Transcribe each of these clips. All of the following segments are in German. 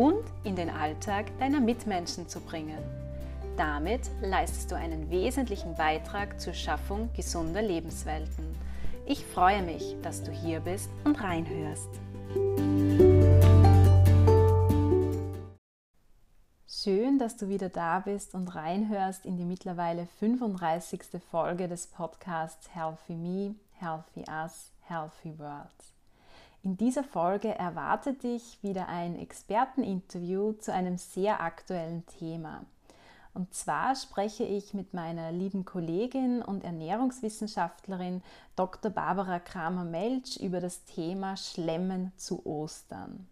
und in den Alltag deiner Mitmenschen zu bringen. Damit leistest du einen wesentlichen Beitrag zur Schaffung gesunder Lebenswelten. Ich freue mich, dass du hier bist und reinhörst. Schön, dass du wieder da bist und reinhörst in die mittlerweile 35. Folge des Podcasts Healthy Me, Healthy Us, Healthy World. In dieser Folge erwartet dich wieder ein Experteninterview zu einem sehr aktuellen Thema. Und zwar spreche ich mit meiner lieben Kollegin und Ernährungswissenschaftlerin Dr. Barbara Kramer-Melch über das Thema Schlemmen zu Ostern.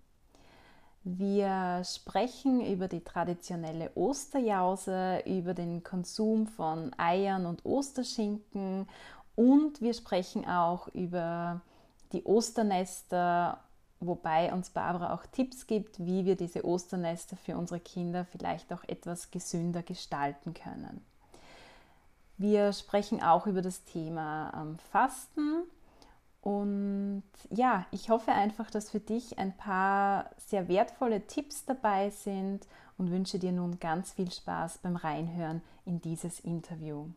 Wir sprechen über die traditionelle Osterjause, über den Konsum von Eiern und Osterschinken und wir sprechen auch über die Osternester, wobei uns Barbara auch Tipps gibt, wie wir diese Osternester für unsere Kinder vielleicht auch etwas gesünder gestalten können. Wir sprechen auch über das Thema ähm, Fasten und ja, ich hoffe einfach, dass für dich ein paar sehr wertvolle Tipps dabei sind und wünsche dir nun ganz viel Spaß beim Reinhören in dieses Interview.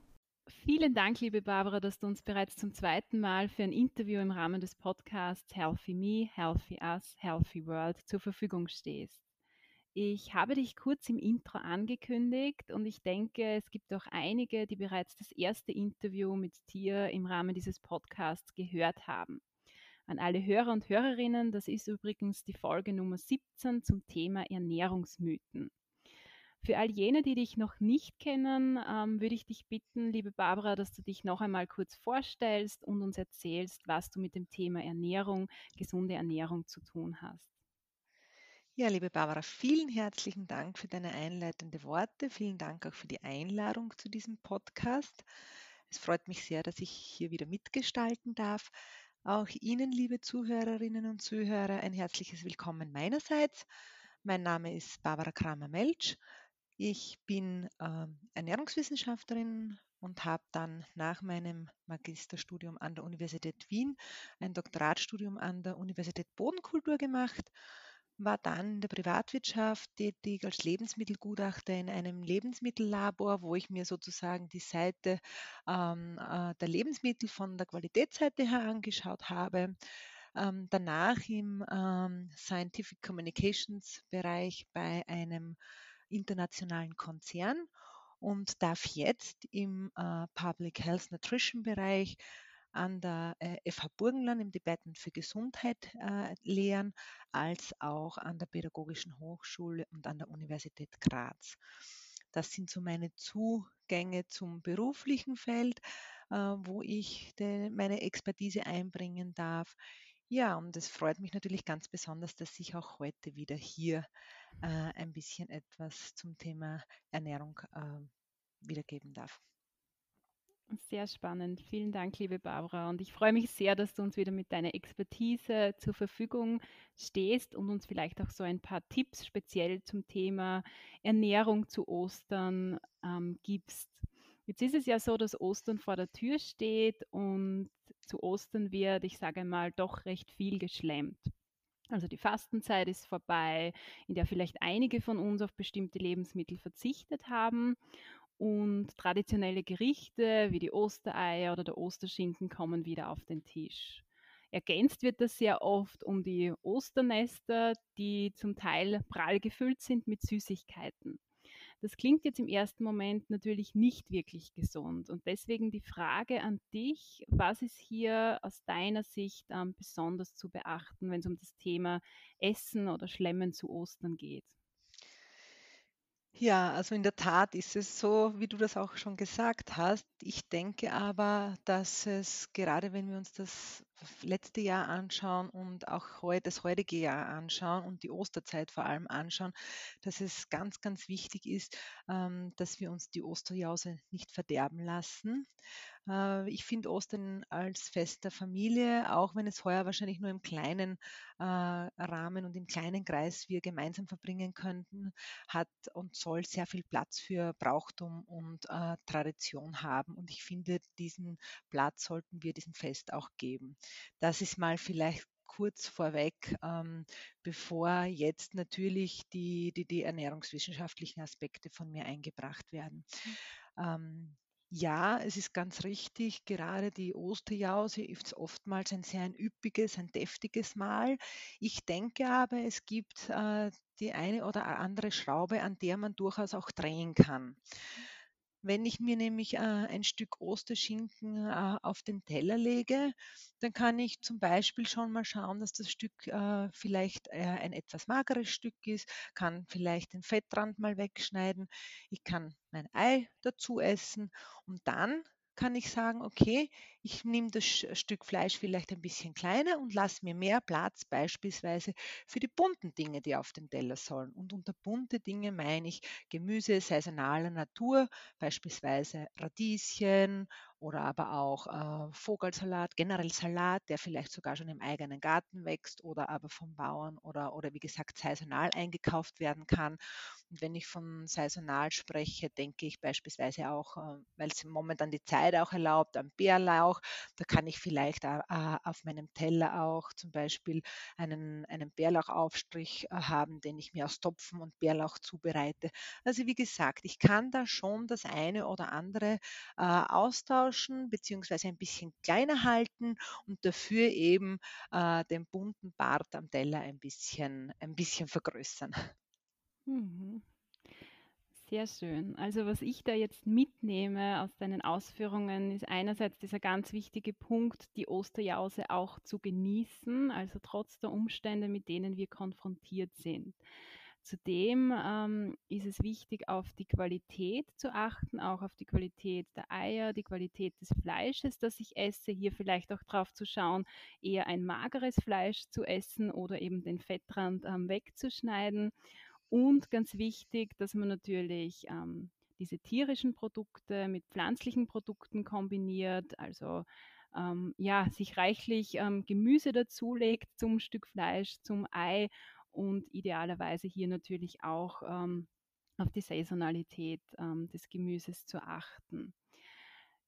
Vielen Dank, liebe Barbara, dass du uns bereits zum zweiten Mal für ein Interview im Rahmen des Podcasts Healthy Me, Healthy Us, Healthy World zur Verfügung stehst. Ich habe dich kurz im Intro angekündigt und ich denke, es gibt auch einige, die bereits das erste Interview mit dir im Rahmen dieses Podcasts gehört haben. An alle Hörer und Hörerinnen, das ist übrigens die Folge Nummer 17 zum Thema Ernährungsmythen. Für all jene, die dich noch nicht kennen, ähm, würde ich dich bitten, liebe Barbara, dass du dich noch einmal kurz vorstellst und uns erzählst, was du mit dem Thema Ernährung, gesunde Ernährung zu tun hast. Ja, liebe Barbara, vielen herzlichen Dank für deine einleitenden Worte. Vielen Dank auch für die Einladung zu diesem Podcast. Es freut mich sehr, dass ich hier wieder mitgestalten darf. Auch Ihnen, liebe Zuhörerinnen und Zuhörer, ein herzliches Willkommen meinerseits. Mein Name ist Barbara Kramer-Melch ich bin äh, Ernährungswissenschaftlerin und habe dann nach meinem Magisterstudium an der Universität Wien ein Doktoratstudium an der Universität Bodenkultur gemacht, war dann in der Privatwirtschaft tätig als Lebensmittelgutachter in einem Lebensmittellabor, wo ich mir sozusagen die Seite ähm, äh, der Lebensmittel von der Qualitätsseite her angeschaut habe. Ähm, danach im ähm, Scientific Communications Bereich bei einem internationalen Konzern und darf jetzt im äh, Public Health Nutrition Bereich an der äh, FH Burgenland im Debatten für Gesundheit äh, lehren, als auch an der Pädagogischen Hochschule und an der Universität Graz. Das sind so meine Zugänge zum beruflichen Feld, äh, wo ich meine Expertise einbringen darf. Ja, und es freut mich natürlich ganz besonders, dass ich auch heute wieder hier äh, ein bisschen etwas zum Thema Ernährung äh, wiedergeben darf. Sehr spannend. Vielen Dank, liebe Barbara. Und ich freue mich sehr, dass du uns wieder mit deiner Expertise zur Verfügung stehst und uns vielleicht auch so ein paar Tipps speziell zum Thema Ernährung zu Ostern ähm, gibst. Jetzt ist es ja so, dass Ostern vor der Tür steht und zu Ostern wird, ich sage mal, doch recht viel geschlemmt. Also die Fastenzeit ist vorbei, in der vielleicht einige von uns auf bestimmte Lebensmittel verzichtet haben. Und traditionelle Gerichte wie die Ostereier oder der Osterschinken kommen wieder auf den Tisch. Ergänzt wird das sehr oft um die Osternester, die zum Teil prall gefüllt sind mit Süßigkeiten. Das klingt jetzt im ersten Moment natürlich nicht wirklich gesund. Und deswegen die Frage an dich, was ist hier aus deiner Sicht ähm, besonders zu beachten, wenn es um das Thema Essen oder Schlemmen zu Ostern geht? Ja, also in der Tat ist es so, wie du das auch schon gesagt hast. Ich denke aber, dass es gerade wenn wir uns das letzte Jahr anschauen und auch das heutige Jahr anschauen und die Osterzeit vor allem anschauen, dass es ganz, ganz wichtig ist, ähm, dass wir uns die Osterjause nicht verderben lassen. Äh, ich finde Ostern als Fest der Familie, auch wenn es heuer wahrscheinlich nur im kleinen äh, Rahmen und im kleinen Kreis wir gemeinsam verbringen könnten, hat und soll sehr viel Platz für Brauchtum und äh, Tradition haben. Und ich finde, diesen Platz sollten wir diesem Fest auch geben. Das ist mal vielleicht kurz vorweg, ähm, bevor jetzt natürlich die, die, die ernährungswissenschaftlichen Aspekte von mir eingebracht werden. Mhm. Ähm, ja, es ist ganz richtig, gerade die Osterjause ist oftmals ein sehr ein üppiges, ein deftiges Mahl. Ich denke aber, es gibt äh, die eine oder andere Schraube, an der man durchaus auch drehen kann. Wenn ich mir nämlich äh, ein Stück Osterschinken äh, auf den Teller lege, dann kann ich zum Beispiel schon mal schauen, dass das Stück äh, vielleicht äh, ein etwas mageres Stück ist, kann vielleicht den Fettrand mal wegschneiden, ich kann mein Ei dazu essen und dann kann ich sagen, okay, ich nehme das Stück Fleisch vielleicht ein bisschen kleiner und lasse mir mehr Platz beispielsweise für die bunten Dinge, die auf dem Teller sollen. Und unter bunte Dinge meine ich Gemüse saisonaler Natur, beispielsweise Radieschen oder aber auch äh, Vogelsalat, generell Salat, der vielleicht sogar schon im eigenen Garten wächst oder aber vom Bauern oder, oder wie gesagt saisonal eingekauft werden kann. Und wenn ich von saisonal spreche, denke ich beispielsweise auch, äh, weil es momentan die Zeit auch erlaubt, an Bärlauch. Da kann ich vielleicht äh, auf meinem Teller auch zum Beispiel einen, einen Bärlauchaufstrich äh, haben, den ich mir aus Topfen und Bärlauch zubereite. Also wie gesagt, ich kann da schon das eine oder andere äh, austauschen austauschen beziehungsweise ein bisschen kleiner halten und dafür eben äh, den bunten Bart am Teller ein bisschen, ein bisschen vergrößern. Mhm. Sehr schön. Also was ich da jetzt mitnehme aus deinen Ausführungen, ist einerseits dieser ganz wichtige Punkt, die Osterjause auch zu genießen, also trotz der Umstände, mit denen wir konfrontiert sind. Zudem ähm, ist es wichtig, auf die Qualität zu achten, auch auf die Qualität der Eier, die Qualität des Fleisches, das ich esse. Hier vielleicht auch drauf zu schauen, eher ein mageres Fleisch zu essen oder eben den Fettrand ähm, wegzuschneiden. Und ganz wichtig, dass man natürlich ähm, diese tierischen Produkte mit pflanzlichen Produkten kombiniert, also ähm, ja, sich reichlich ähm, Gemüse dazulegt zum Stück Fleisch, zum Ei und idealerweise hier natürlich auch ähm, auf die Saisonalität ähm, des Gemüses zu achten.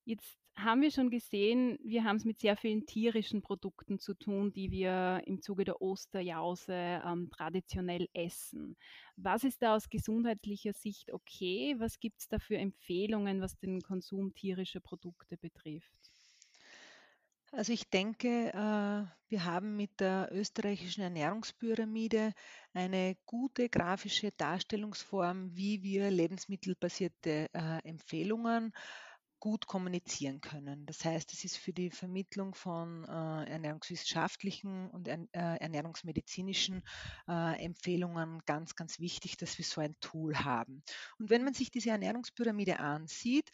Jetzt haben wir schon gesehen, wir haben es mit sehr vielen tierischen Produkten zu tun, die wir im Zuge der Osterjause ähm, traditionell essen. Was ist da aus gesundheitlicher Sicht okay? Was gibt es da für Empfehlungen, was den Konsum tierischer Produkte betrifft? Also ich denke, äh, wir haben mit der österreichischen Ernährungspyramide eine gute grafische Darstellungsform, wie wir lebensmittelbasierte äh, Empfehlungen gut kommunizieren können. Das heißt, es ist für die Vermittlung von äh, ernährungswissenschaftlichen und ernährungsmedizinischen Empfehlungen ganz, ganz wichtig, dass wir so ein Tool haben. Und wenn man sich diese Ernährungspyramide ansieht,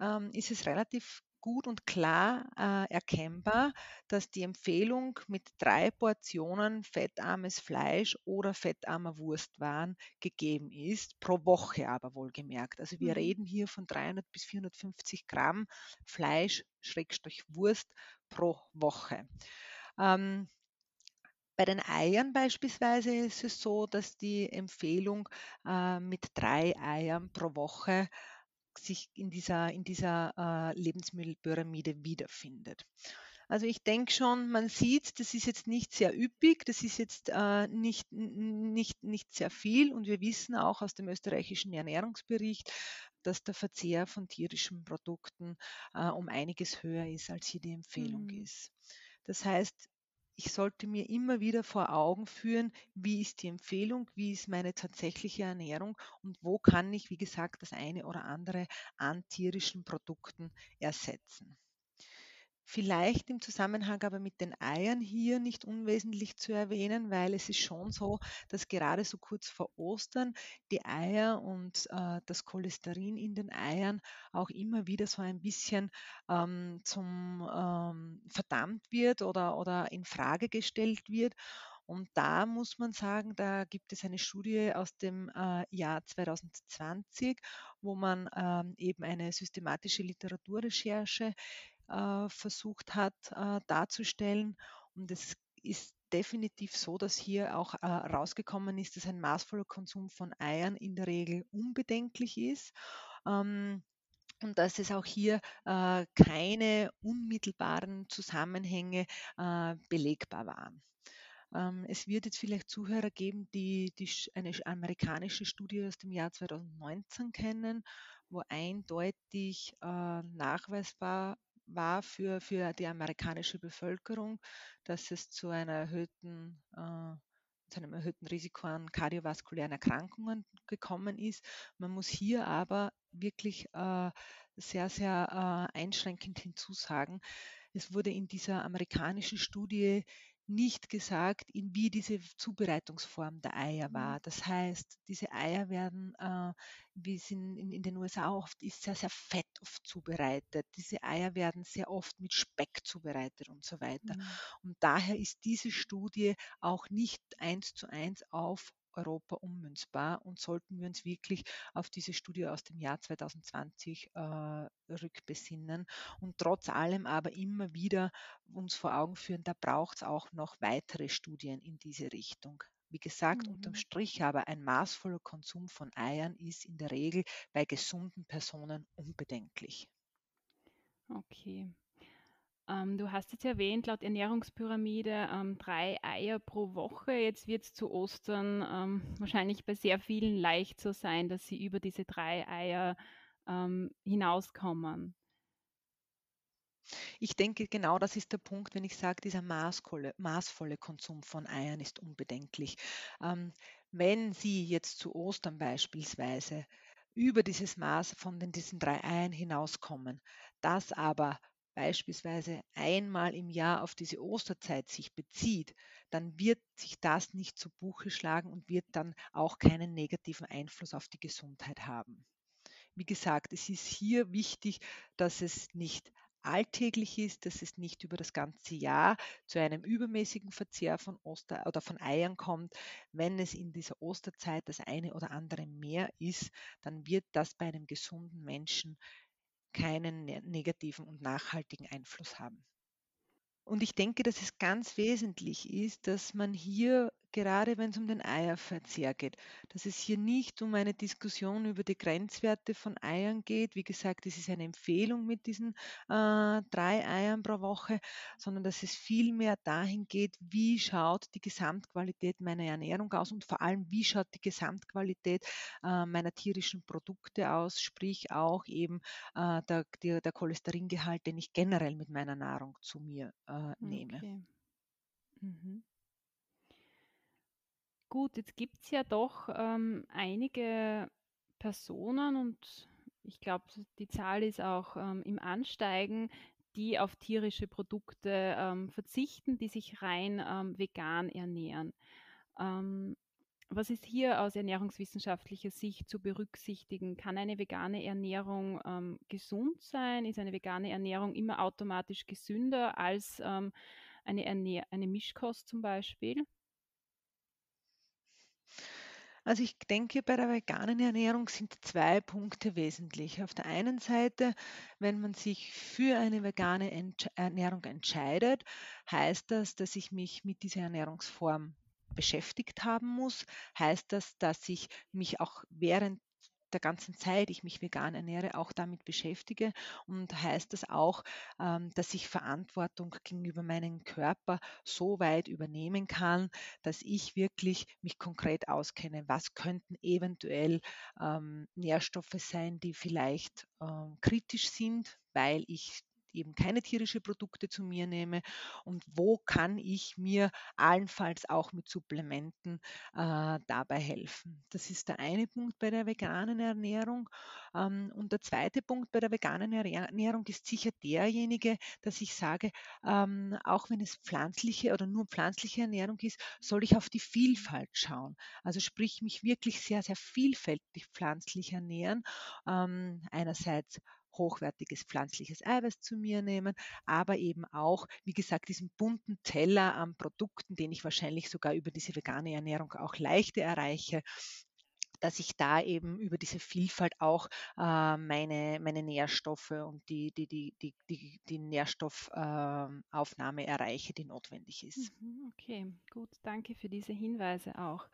ähm, ist es relativ gut und klar äh, erkennbar, dass die Empfehlung mit drei Portionen fettarmes Fleisch oder fettarmer Wurstwaren gegeben ist, pro Woche aber wohlgemerkt. Also wir mhm. reden hier von 300 bis 450 Gramm Fleisch, Schrägstrich Wurst pro Woche. Ähm, bei den Eiern beispielsweise ist es so, dass die Empfehlung äh, mit drei Eiern pro Woche sich in dieser, in dieser äh, Lebensmittelpyramide wiederfindet. Also ich denke schon, man sieht, das ist jetzt nicht sehr üppig, das ist jetzt äh, nicht, nicht, nicht sehr viel und wir wissen auch aus dem österreichischen Ernährungsbericht, dass der Verzehr von tierischen Produkten äh, um einiges höher ist, als hier die Empfehlung mhm. ist. Das heißt, ich sollte mir immer wieder vor Augen führen, wie ist die Empfehlung, wie ist meine tatsächliche Ernährung und wo kann ich, wie gesagt, das eine oder andere an tierischen Produkten ersetzen. Vielleicht im Zusammenhang aber mit den Eiern hier nicht unwesentlich zu erwähnen, weil es ist schon so, dass gerade so kurz vor Ostern die Eier und äh, das Cholesterin in den Eiern auch immer wieder so ein bisschen ähm, zum ähm, verdammt wird oder, oder in Frage gestellt wird. Und da muss man sagen, da gibt es eine Studie aus dem äh, Jahr 2020, wo man ähm, eben eine systematische Literaturrecherche äh, versucht hat äh, darzustellen. Und es ist definitiv so, dass hier auch äh, rausgekommen ist, dass ein maßvoller Konsum von Eiern in der Regel unbedenklich ist. Ähm, und dass es auch hier äh, keine unmittelbaren Zusammenhänge äh, belegbar waren. Ähm, es wird jetzt vielleicht Zuhörer geben, die, die eine amerikanische Studie aus dem Jahr 2019 kennen, wo eindeutig äh, nachweisbar war für, für die amerikanische Bevölkerung, dass es zu einer erhöhten äh, zu einem erhöhten Risiko an kardiovaskulären Erkrankungen gekommen ist. Man muss hier aber wirklich äh, sehr, sehr äh, einschränkend hinzusagen, es wurde in dieser amerikanischen Studie nicht gesagt, in wie diese Zubereitungsform der Eier mhm. war. Das heißt, diese Eier werden, äh, wie es in, in, in, den USA oft ist, sehr, sehr fett oft zubereitet. Diese Eier werden sehr oft mit Speck zubereitet und so weiter. Mhm. Und daher ist diese Studie auch nicht eins zu eins auf Europa ummünzbar und sollten wir uns wirklich auf diese Studie aus dem Jahr 2020 äh, rückbesinnen und trotz allem aber immer wieder uns vor Augen führen, da braucht es auch noch weitere Studien in diese Richtung. Wie gesagt, mhm. unterm Strich aber ein maßvoller Konsum von Eiern ist in der Regel bei gesunden Personen unbedenklich. Okay. Ähm, du hast jetzt erwähnt, laut Ernährungspyramide ähm, drei Eier pro Woche. Jetzt wird es zu Ostern ähm, wahrscheinlich bei sehr vielen leicht so sein, dass sie über diese drei Eier ähm, hinauskommen. Ich denke, genau das ist der Punkt, wenn ich sage, dieser maßvolle, maßvolle Konsum von Eiern ist unbedenklich. Ähm, wenn Sie jetzt zu Ostern beispielsweise über dieses Maß von den, diesen drei Eiern hinauskommen, das aber beispielsweise einmal im Jahr auf diese Osterzeit sich bezieht, dann wird sich das nicht zu Buche schlagen und wird dann auch keinen negativen Einfluss auf die Gesundheit haben. Wie gesagt, es ist hier wichtig, dass es nicht alltäglich ist, dass es nicht über das ganze Jahr zu einem übermäßigen Verzehr von Oster oder von Eiern kommt. Wenn es in dieser Osterzeit das eine oder andere mehr ist, dann wird das bei einem gesunden Menschen keinen ne-, negativen und nachhaltigen Einfluss haben. Und ich denke, dass es ganz wesentlich ist, dass man hier gerade wenn es um den Eierverzehr geht, dass es hier nicht um eine Diskussion über die Grenzwerte von Eiern geht. Wie gesagt, es ist eine Empfehlung mit diesen äh, drei Eiern pro Woche, sondern dass es vielmehr dahin geht, wie schaut die Gesamtqualität meiner Ernährung aus und vor allem, wie schaut die Gesamtqualität äh, meiner tierischen Produkte aus, sprich auch eben äh, der, der, der, Cholesteringehalt, den ich generell mit meiner Nahrung zu mir äh, nehme. Okay. Mhm. Gut, jetzt gibt es ja doch ähm, einige Personen und ich glaube, die Zahl ist auch ähm, im Ansteigen, die auf tierische Produkte ähm, verzichten, die sich rein ähm, vegan ernähren. Ähm, was ist hier aus ernährungswissenschaftlicher Sicht zu berücksichtigen? Kann eine vegane Ernährung ähm, gesund sein? Ist eine vegane Ernährung immer automatisch gesünder als eine, Ernähr eine Mischkost zum Beispiel? Also ich denke, bei der veganen Ernährung sind zwei Punkte wesentlich. Auf der einen Seite, wenn man sich für eine vegane Ernährung entscheidet, heißt das, dass ich mich mit dieser Ernährungsform beschäftigt haben muss, heißt das, dass ich mich auch während der ganzen Zeit ich mich vegan ernähre, auch damit beschäftige und heißt das auch, ähm, dass ich Verantwortung gegenüber meinem Körper so weit übernehmen kann, dass ich wirklich mich konkret auskenne, was könnten eventuell ähm, Nährstoffe sein, die vielleicht ähm, kritisch sind, weil ich eben keine tierischen Produkte zu mir nehme und wo kann ich mir allenfalls auch mit Supplementen äh, dabei helfen. Das ist der eine Punkt bei der veganen Ernährung. Ähm, und der zweite Punkt bei der veganen Ernährung ist sicher derjenige, dass ich sage, ähm, auch wenn es pflanzliche oder nur pflanzliche Ernährung ist, soll ich auf die Vielfalt schauen. Also sprich, mich wirklich sehr, sehr vielfältig pflanzlich ernähren. Ähm, einerseits hochwertiges pflanzliches Eiweiß zu mir nehmen, aber eben auch, wie gesagt, diesen bunten Teller an Produkten, den ich wahrscheinlich sogar über diese vegane Ernährung auch leichter erreiche, dass ich da eben über diese Vielfalt auch äh, meine, meine Nährstoffe und die, die, die, die, die, die Nährstoffaufnahme äh, erreiche, die notwendig ist. Mhm, okay, gut, danke für diese Hinweise auch.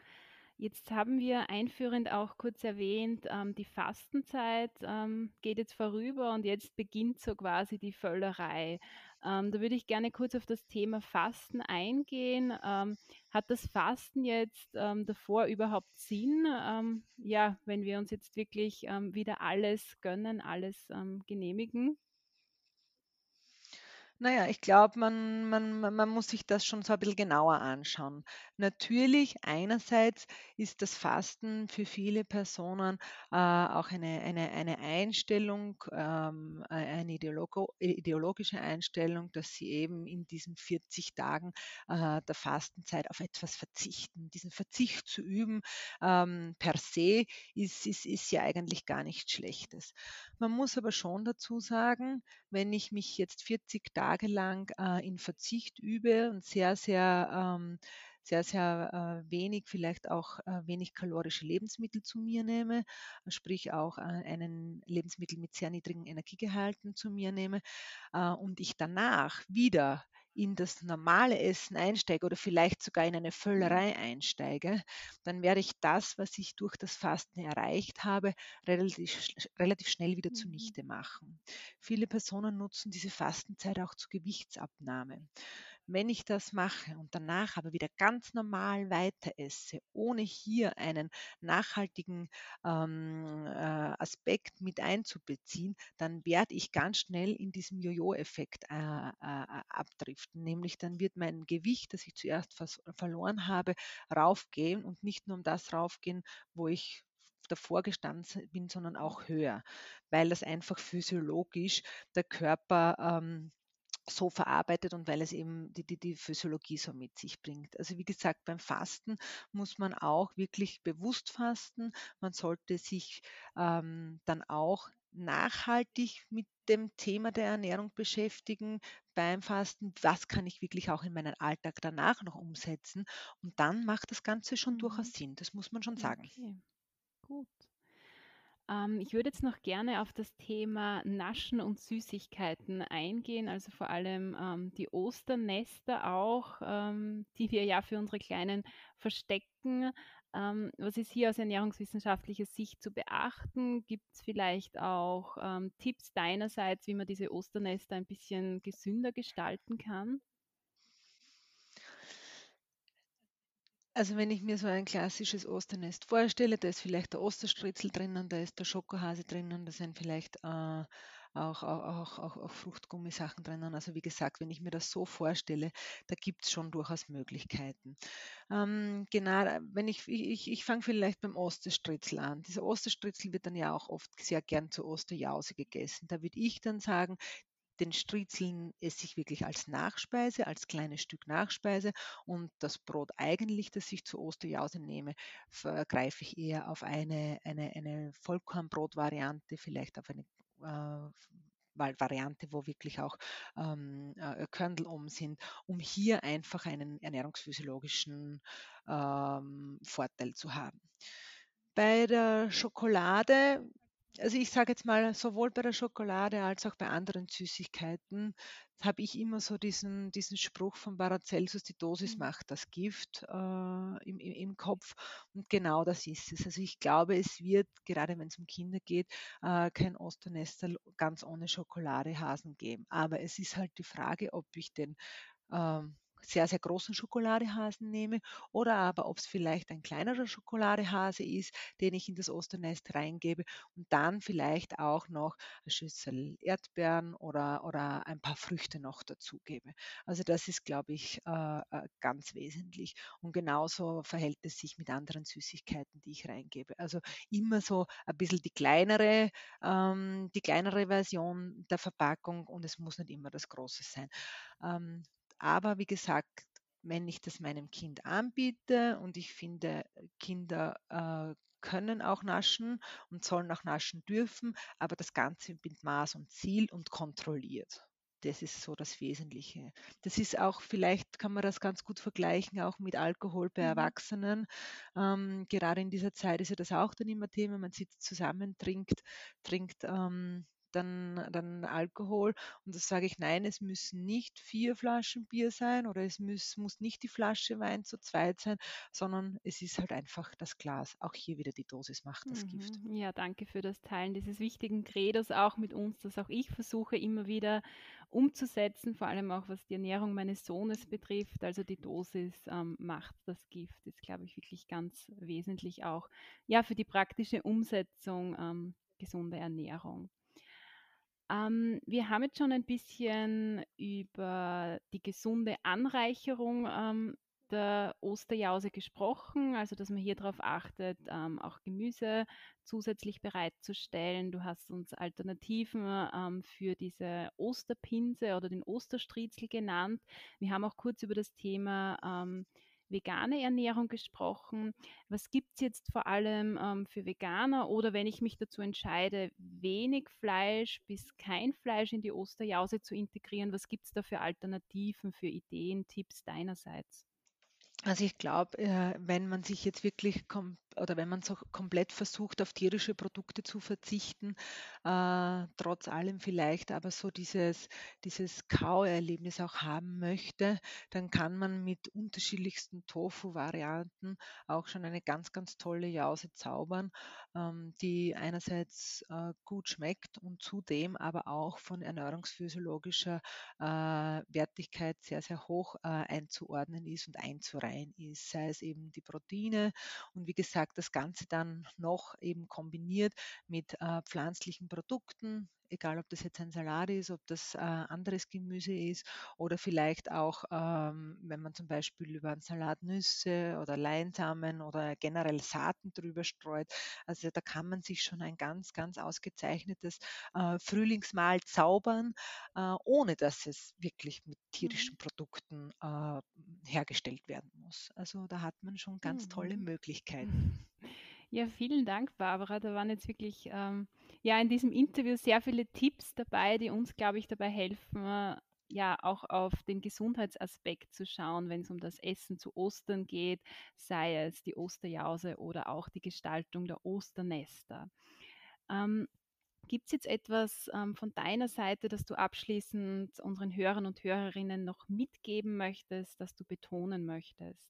Jetzt haben wir einführend auch kurz erwähnt, ähm, die Fastenzeit ähm, geht jetzt vorüber und jetzt beginnt so quasi die Völlerei. Ähm, da würde ich gerne kurz auf das Thema Fasten eingehen. Ähm, hat das Fasten jetzt ähm, davor überhaupt Sinn? Ähm, ja, wenn wir uns jetzt wirklich wieder alles gönnen, alles genehmigen? Naja, ich glaube, man, man, man muss sich das schon so ein bisschen genauer anschauen. Natürlich, einerseits ist das Fasten für viele Personen äh, auch eine, eine, eine Einstellung, ähm, äh, eine ideologo, ideologische Einstellung, dass sie eben in diesen 40 Tagen äh, der Fastenzeit auf etwas verzichten. Diesen Verzicht zu üben ähm, per se ist, ist, ist ja eigentlich gar nichts Schlechtes. Man muss aber schon dazu sagen, wenn ich mich jetzt 40 Tage lang äh, in Verzicht übe und sehr, sehr, ähm, sehr, sehr äh, wenig, vielleicht auch äh, wenig kalorische Lebensmittel zu mir nehme, sprich auch äh, einen Lebensmittel mit sehr niedrigen Energiegehalten zu mir nehme äh, und ich danach wieder in das normale Essen einsteige oder vielleicht sogar in eine Völlerei einsteige, dann werde ich das, was ich durch das Fasten erreicht habe, relativ, relativ schnell wieder mhm. zunichte machen. Viele Personen nutzen diese Fastenzeit auch zur Gewichtsabnahme. Wenn ich das mache und danach aber wieder ganz normal weiter esse, ohne hier einen nachhaltigen ähm, äh, Aspekt mit einzubeziehen, dann werde ich ganz schnell in diesem Jojo-Effekt äh, äh, abdriften. Nämlich dann wird mein Gewicht, das ich zuerst verloren habe, raufgehen und nicht nur um das raufgehen, wo ich davor gestanden bin, sondern auch höher, weil das einfach physiologisch der Körper ähm, so verarbeitet und weil es eben die, die, die Physiologie so mit sich bringt. Also wie gesagt, beim Fasten muss man auch wirklich bewusst fasten. Man sollte sich ähm, dann auch nachhaltig mit dem Thema der Ernährung beschäftigen beim Fasten. Was kann ich wirklich auch in meinen Alltag danach noch umsetzen? Und dann macht das Ganze schon mhm. durchaus Sinn. Das muss man schon sagen. Okay, gut. Ähm, ich würde jetzt noch gerne auf das Thema Naschen und Süßigkeiten eingehen, also vor allem ähm, die Osternester auch, ähm, die wir ja für unsere Kleinen verstecken. Ähm, was ist hier aus ernährungswissenschaftlicher Sicht zu beachten? Gibt es vielleicht auch ähm, Tipps deinerseits, wie man diese Osternester ein bisschen gesünder gestalten kann? Also wenn ich mir so ein klassisches Osternest vorstelle, da ist vielleicht der Osterstritzel drinnen, da ist der Schokohase drinnen, da sind vielleicht äh, auch, auch, auch, auch Fruchtgummisachen drinnen. Also wie gesagt, wenn ich mir das so vorstelle, da gibt es schon durchaus Möglichkeiten. Ähm, genau, wenn ich, ich, ich fange vielleicht beim Osterstritzel an. Dieser Osterstritzel wird dann ja auch oft sehr gern zur Osterjause gegessen. Da würde ich dann sagen, den Striezeln esse ich wirklich als Nachspeise, als kleines Stück Nachspeise und das Brot eigentlich, das ich zur Osterjause nehme, greife ich eher auf eine, eine, eine Vollkornbrotvariante, vielleicht auf eine äh, Variante, wo wirklich auch ähm, äh, Körnel um sind, um hier einfach einen ernährungsphysiologischen ähm, Vorteil zu haben. Bei der Schokolade also ich sage jetzt mal, sowohl bei der Schokolade als auch bei anderen Süßigkeiten habe ich immer so diesen, diesen Spruch von Paracelsus, die Dosis mhm. macht das Gift äh, im, im, im, Kopf. Und genau das ist es. Also ich glaube, es wird, gerade wenn es um Kinder geht, äh, kein Osternester ganz ohne Schokoladehasen geben. Aber es ist halt die Frage, ob ich den ähm, sehr, sehr großen Schokoladehasen nehme oder aber ob es vielleicht ein kleinerer Schokoladehase ist, den ich in das Osternest reingebe und dann vielleicht auch noch eine Schüssel Erdbeeren oder, oder ein paar Früchte noch dazugebe. Also das ist, glaube ich, äh, äh, ganz wesentlich. Und genauso verhält es sich mit anderen Süßigkeiten, die ich reingebe. Also immer so ein bisschen die kleinere, ähm, die kleinere Version der Verpackung und es muss nicht immer das Große sein. Ähm, aber wie gesagt, wenn ich das meinem Kind anbiete und ich finde, Kinder äh, können auch naschen und sollen auch naschen dürfen, aber das Ganze mit Maß und Ziel und kontrolliert. Das ist so das Wesentliche. Das ist auch, vielleicht kann man das ganz gut vergleichen, auch mit Alkohol bei mhm. Erwachsenen. Ähm, gerade in dieser Zeit ist ja das auch dann immer Thema. Man sitzt zusammen, trinkt, trinkt ähm, dann, dann Alkohol. Und da sage ich, nein, es müssen nicht vier Flaschen Bier sein oder es muss, muss nicht die Flasche Wein zu zweit sein, sondern es ist halt einfach das Glas. Auch hier wieder die Dosis macht das mhm. Gift. Ja, danke für das Teilen dieses wichtigen Credos auch mit uns, das auch ich versuche immer wieder umzusetzen, vor allem auch was die Ernährung meines Sohnes betrifft. Also die Dosis ähm, macht das Gift, ist, glaube ich, wirklich ganz wesentlich auch ja, für die praktische Umsetzung ähm, gesunder Ernährung. Ähm, wir haben jetzt schon ein bisschen über die gesunde Anreicherung ähm, der Osterjause gesprochen, also dass man hier darauf achtet, ähm, auch Gemüse zusätzlich bereitzustellen. Du hast uns Alternativen ähm, für diese Osterpinse oder den Osterstriezel genannt. Wir haben auch kurz über das Thema ähm, vegane Ernährung gesprochen. Was gibt es jetzt vor allem ähm, für Veganer oder wenn ich mich dazu entscheide, wenig Fleisch bis kein Fleisch in die Osterjause zu integrieren, was gibt es da für Alternativen, für Ideen, Tipps deinerseits? Also ich glaube, äh, wenn man sich jetzt wirklich kom oder wenn man so komplett versucht, auf tierische Produkte zu verzichten, äh, trotz allem vielleicht aber so dieses, dieses Kauerlebnis auch haben möchte, dann kann man mit unterschiedlichsten Tofu-Varianten auch schon eine ganz, ganz tolle Jause zaubern, ähm, die einerseits äh, gut schmeckt und zudem aber auch von ernährungsphysiologischer äh, Wertigkeit sehr, sehr hoch äh, einzuordnen ist und einzureihen ist, sei es eben die Proteine und wie gesagt, gesagt, das Ganze dann noch eben kombiniert mit äh, pflanzlichen Produkten, egal ob das jetzt ein Salat ist, ob das äh, anderes Gemüse ist oder vielleicht auch, ähm, wenn man zum Beispiel über einen Salat Nüsse oder Leinsamen oder generell Saaten drüber streut. Also da kann man sich schon ein ganz, ganz ausgezeichnetes äh, Frühlingsmahl zaubern, äh, ohne dass es wirklich mit tierischen mhm. Produkten äh, hergestellt werden muss. Also da hat man schon ganz tolle mhm. Möglichkeiten. Ja, vielen Dank, Barbara. Da waren jetzt wirklich ähm, ja in diesem Interview sehr viele Tipps dabei, die uns, glaube ich, dabei helfen, äh, ja auch auf den Gesundheitsaspekt zu schauen, wenn es um das Essen zu Ostern geht, sei es die Osterjause oder auch die Gestaltung der Osternester. Ähm, Gibt es jetzt etwas ähm, von deiner Seite, das du abschließend unseren Hörern und Hörerinnen noch mitgeben möchtest, das du betonen möchtest?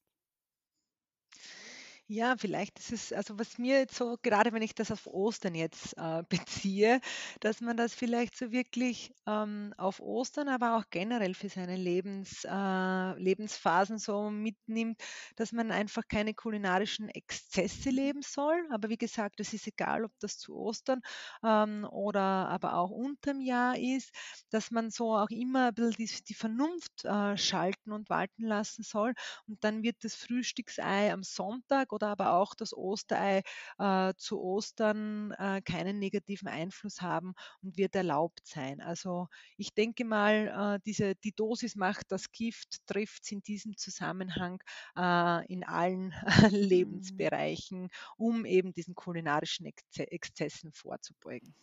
Ja, vielleicht ist es, also was mir jetzt so, gerade wenn ich das auf Ostern jetzt äh, beziehe, dass man das vielleicht so wirklich ähm, auf Ostern, aber auch generell für seine Lebens, äh, Lebensphasen so mitnimmt, dass man einfach keine kulinarischen Exzesse leben soll. Aber wie gesagt, es ist egal, ob das zu Ostern ähm, oder aber auch unterm Jahr ist, dass man so auch immer ein bisschen die, die Vernunft äh, schalten und walten lassen soll. Und dann wird das Frühstücksei am Sonntag oder aber auch das Osterei äh, zu Ostern äh, keinen negativen Einfluss haben und wird erlaubt sein. Also ich denke mal, äh, diese, die Dosis macht das Gift, trifft es in diesem Zusammenhang äh, in allen mhm. Lebensbereichen, um eben diesen kulinarischen Exzessen vorzubeugen.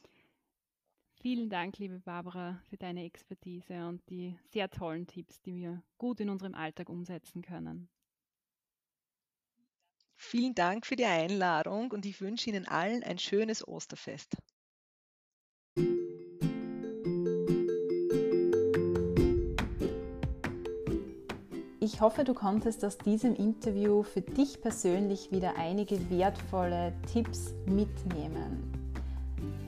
Vielen Dank, liebe Barbara, für deine Expertise und die sehr tollen Tipps, die wir gut in unserem Alltag umsetzen können. Vielen Dank für die Einladung und ich wünsche Ihnen allen ein schönes Osterfest. Ich hoffe, du konntest aus diesem Interview für dich persönlich wieder einige wertvolle Tipps mitnehmen.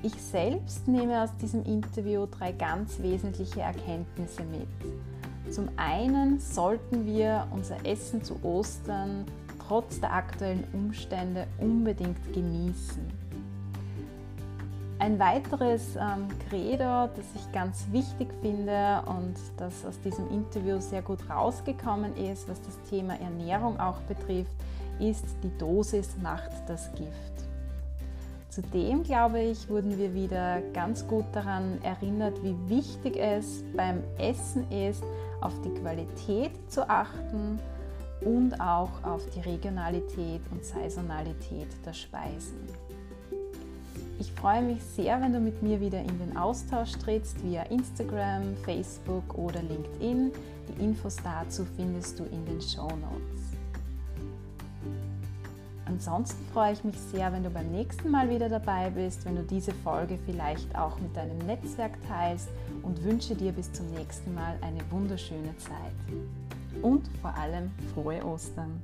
Ich selbst nehme aus diesem Interview drei ganz wesentliche Erkenntnisse mit. Zum einen sollten wir unser Essen zu Ostern trotz der aktuellen Umstände unbedingt genießen. Ein weiteres ähm, Credo, das ich ganz wichtig finde und das aus diesem Interview sehr gut rausgekommen ist, was das Thema Ernährung auch betrifft, ist, die Dosis macht das Gift. Zudem, glaube ich, wurden wir wieder ganz gut daran erinnert, wie wichtig es beim Essen ist, auf die Qualität zu achten und auch auf die Regionalität und Saisonalität der Speisen. Ich freue mich sehr, wenn du mit mir wieder in den Austausch trittst via Instagram, Facebook oder LinkedIn. Die Infos dazu findest du in den Show Notes. Ansonsten freue ich mich sehr, wenn du beim nächsten Mal wieder dabei bist, wenn du diese Folge vielleicht auch mit deinem Netzwerk teilst und wünsche dir bis zum nächsten Mal eine wunderschöne Zeit. Und vor allem frohe Ostern.